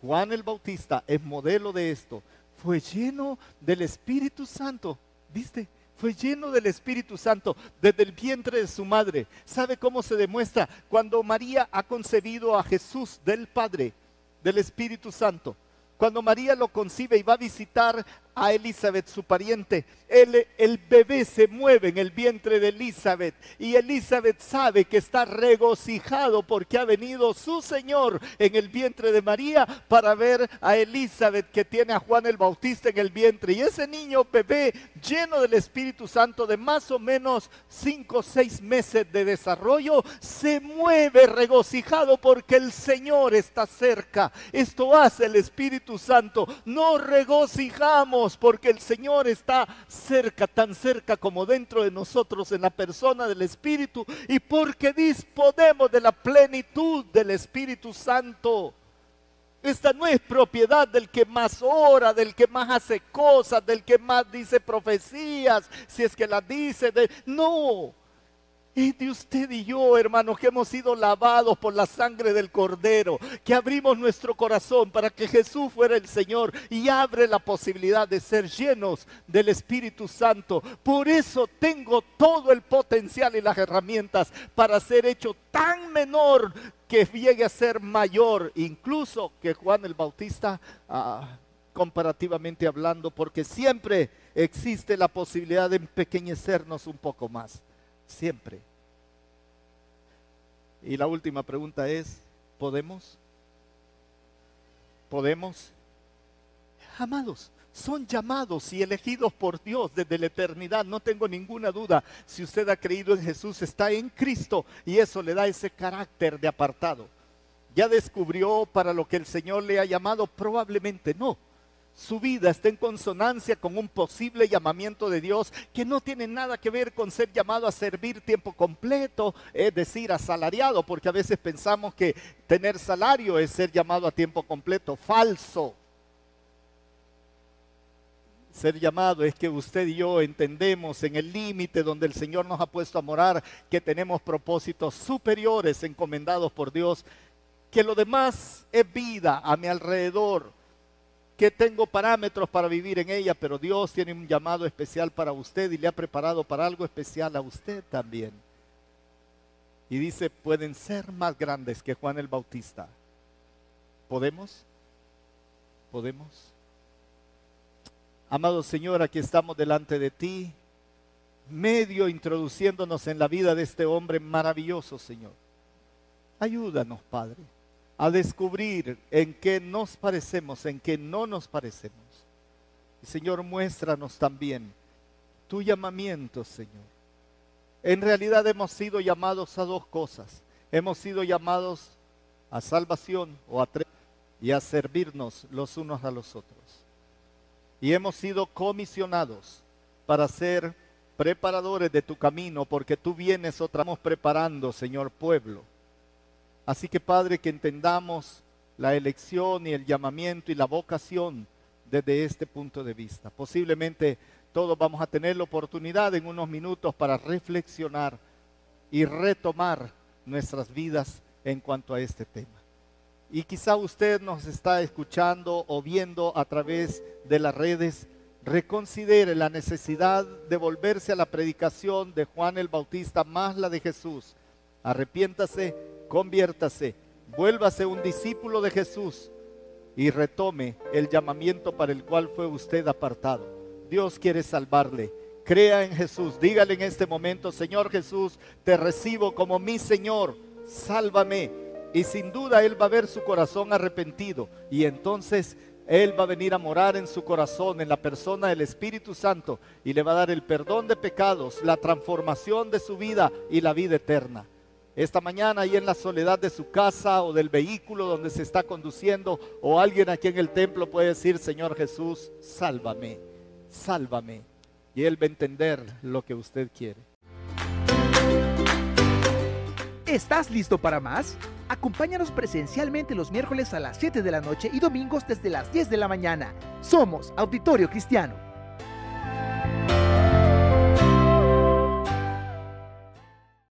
Juan el Bautista es modelo de esto. Fue lleno del Espíritu Santo. ¿Viste? fue lleno del Espíritu Santo desde el vientre de su madre. ¿Sabe cómo se demuestra? Cuando María ha concebido a Jesús del Padre, del Espíritu Santo. Cuando María lo concibe y va a visitar a Elizabeth, su pariente. El, bebé se mueve en el vientre de Elizabeth y Elizabeth sabe que está regocijado porque ha venido su Señor en el vientre de María para ver a Elizabeth que tiene a Juan el Bautista en el vientre. Y ese niño bebé lleno del Espíritu Santo de más o menos cinco o seis meses de desarrollo se mueve regocijado porque el Señor está cerca. Esto hace el Espíritu Santo. No regocijamos porque el Señor está cerca, tan cerca como dentro de nosotros en la persona del Espíritu y porque disponemos de la plenitud del Espíritu Santo. Esta no es propiedad del que más ora, del que más hace cosas, del que más dice profecías, si es que las dice. De... No, es de usted y yo, hermanos, que hemos sido lavados por la sangre del Cordero, que abrimos nuestro corazón para que Jesús fuera el Señor y abre la posibilidad de ser llenos del Espíritu Santo. Por eso tengo todo el potencial y las herramientas para ser hecho tan menor que llegue a ser mayor, incluso que Juan el Bautista, ah, comparativamente hablando, porque siempre existe la posibilidad de empequeñecernos un poco más siempre. Y la última pregunta es, ¿podemos? ¿Podemos? Amados, son llamados y elegidos por Dios desde la eternidad. No tengo ninguna duda. Si usted ha creído en Jesús, está en Cristo y eso le da ese carácter de apartado. ¿Ya descubrió para lo que el Señor le ha llamado? Probablemente no su vida está en consonancia con un posible llamamiento de Dios que no tiene nada que ver con ser llamado a servir tiempo completo, es decir, asalariado, porque a veces pensamos que tener salario es ser llamado a tiempo completo. Falso. Ser llamado es que usted y yo entendemos en el límite donde el Señor nos ha puesto a morar que tenemos propósitos superiores encomendados por Dios, que lo demás es vida a mi alrededor que tengo parámetros para vivir en ella, pero Dios tiene un llamado especial para usted y le ha preparado para algo especial a usted también. Y dice, pueden ser más grandes que Juan el Bautista. ¿Podemos? ¿Podemos? Amado Señor, aquí estamos delante de ti, medio introduciéndonos en la vida de este hombre maravilloso, Señor. Ayúdanos, Padre a descubrir en qué nos parecemos, en qué no nos parecemos. Señor, muéstranos también tu llamamiento, Señor. En realidad hemos sido llamados a dos cosas. Hemos sido llamados a salvación o a y a servirnos los unos a los otros. Y hemos sido comisionados para ser preparadores de tu camino, porque tú vienes otra vez preparando, Señor, pueblo Así que Padre, que entendamos la elección y el llamamiento y la vocación desde este punto de vista. Posiblemente todos vamos a tener la oportunidad en unos minutos para reflexionar y retomar nuestras vidas en cuanto a este tema. Y quizá usted nos está escuchando o viendo a través de las redes, reconsidere la necesidad de volverse a la predicación de Juan el Bautista más la de Jesús. Arrepiéntase conviértase, vuélvase un discípulo de Jesús y retome el llamamiento para el cual fue usted apartado. Dios quiere salvarle. Crea en Jesús. Dígale en este momento, Señor Jesús, te recibo como mi Señor. Sálvame. Y sin duda Él va a ver su corazón arrepentido. Y entonces Él va a venir a morar en su corazón, en la persona del Espíritu Santo. Y le va a dar el perdón de pecados, la transformación de su vida y la vida eterna esta mañana ahí en la soledad de su casa o del vehículo donde se está conduciendo o alguien aquí en el templo puede decir, Señor Jesús, sálvame, sálvame. Y Él va a entender lo que usted quiere. ¿Estás listo para más? Acompáñanos presencialmente los miércoles a las 7 de la noche y domingos desde las 10 de la mañana. Somos Auditorio Cristiano.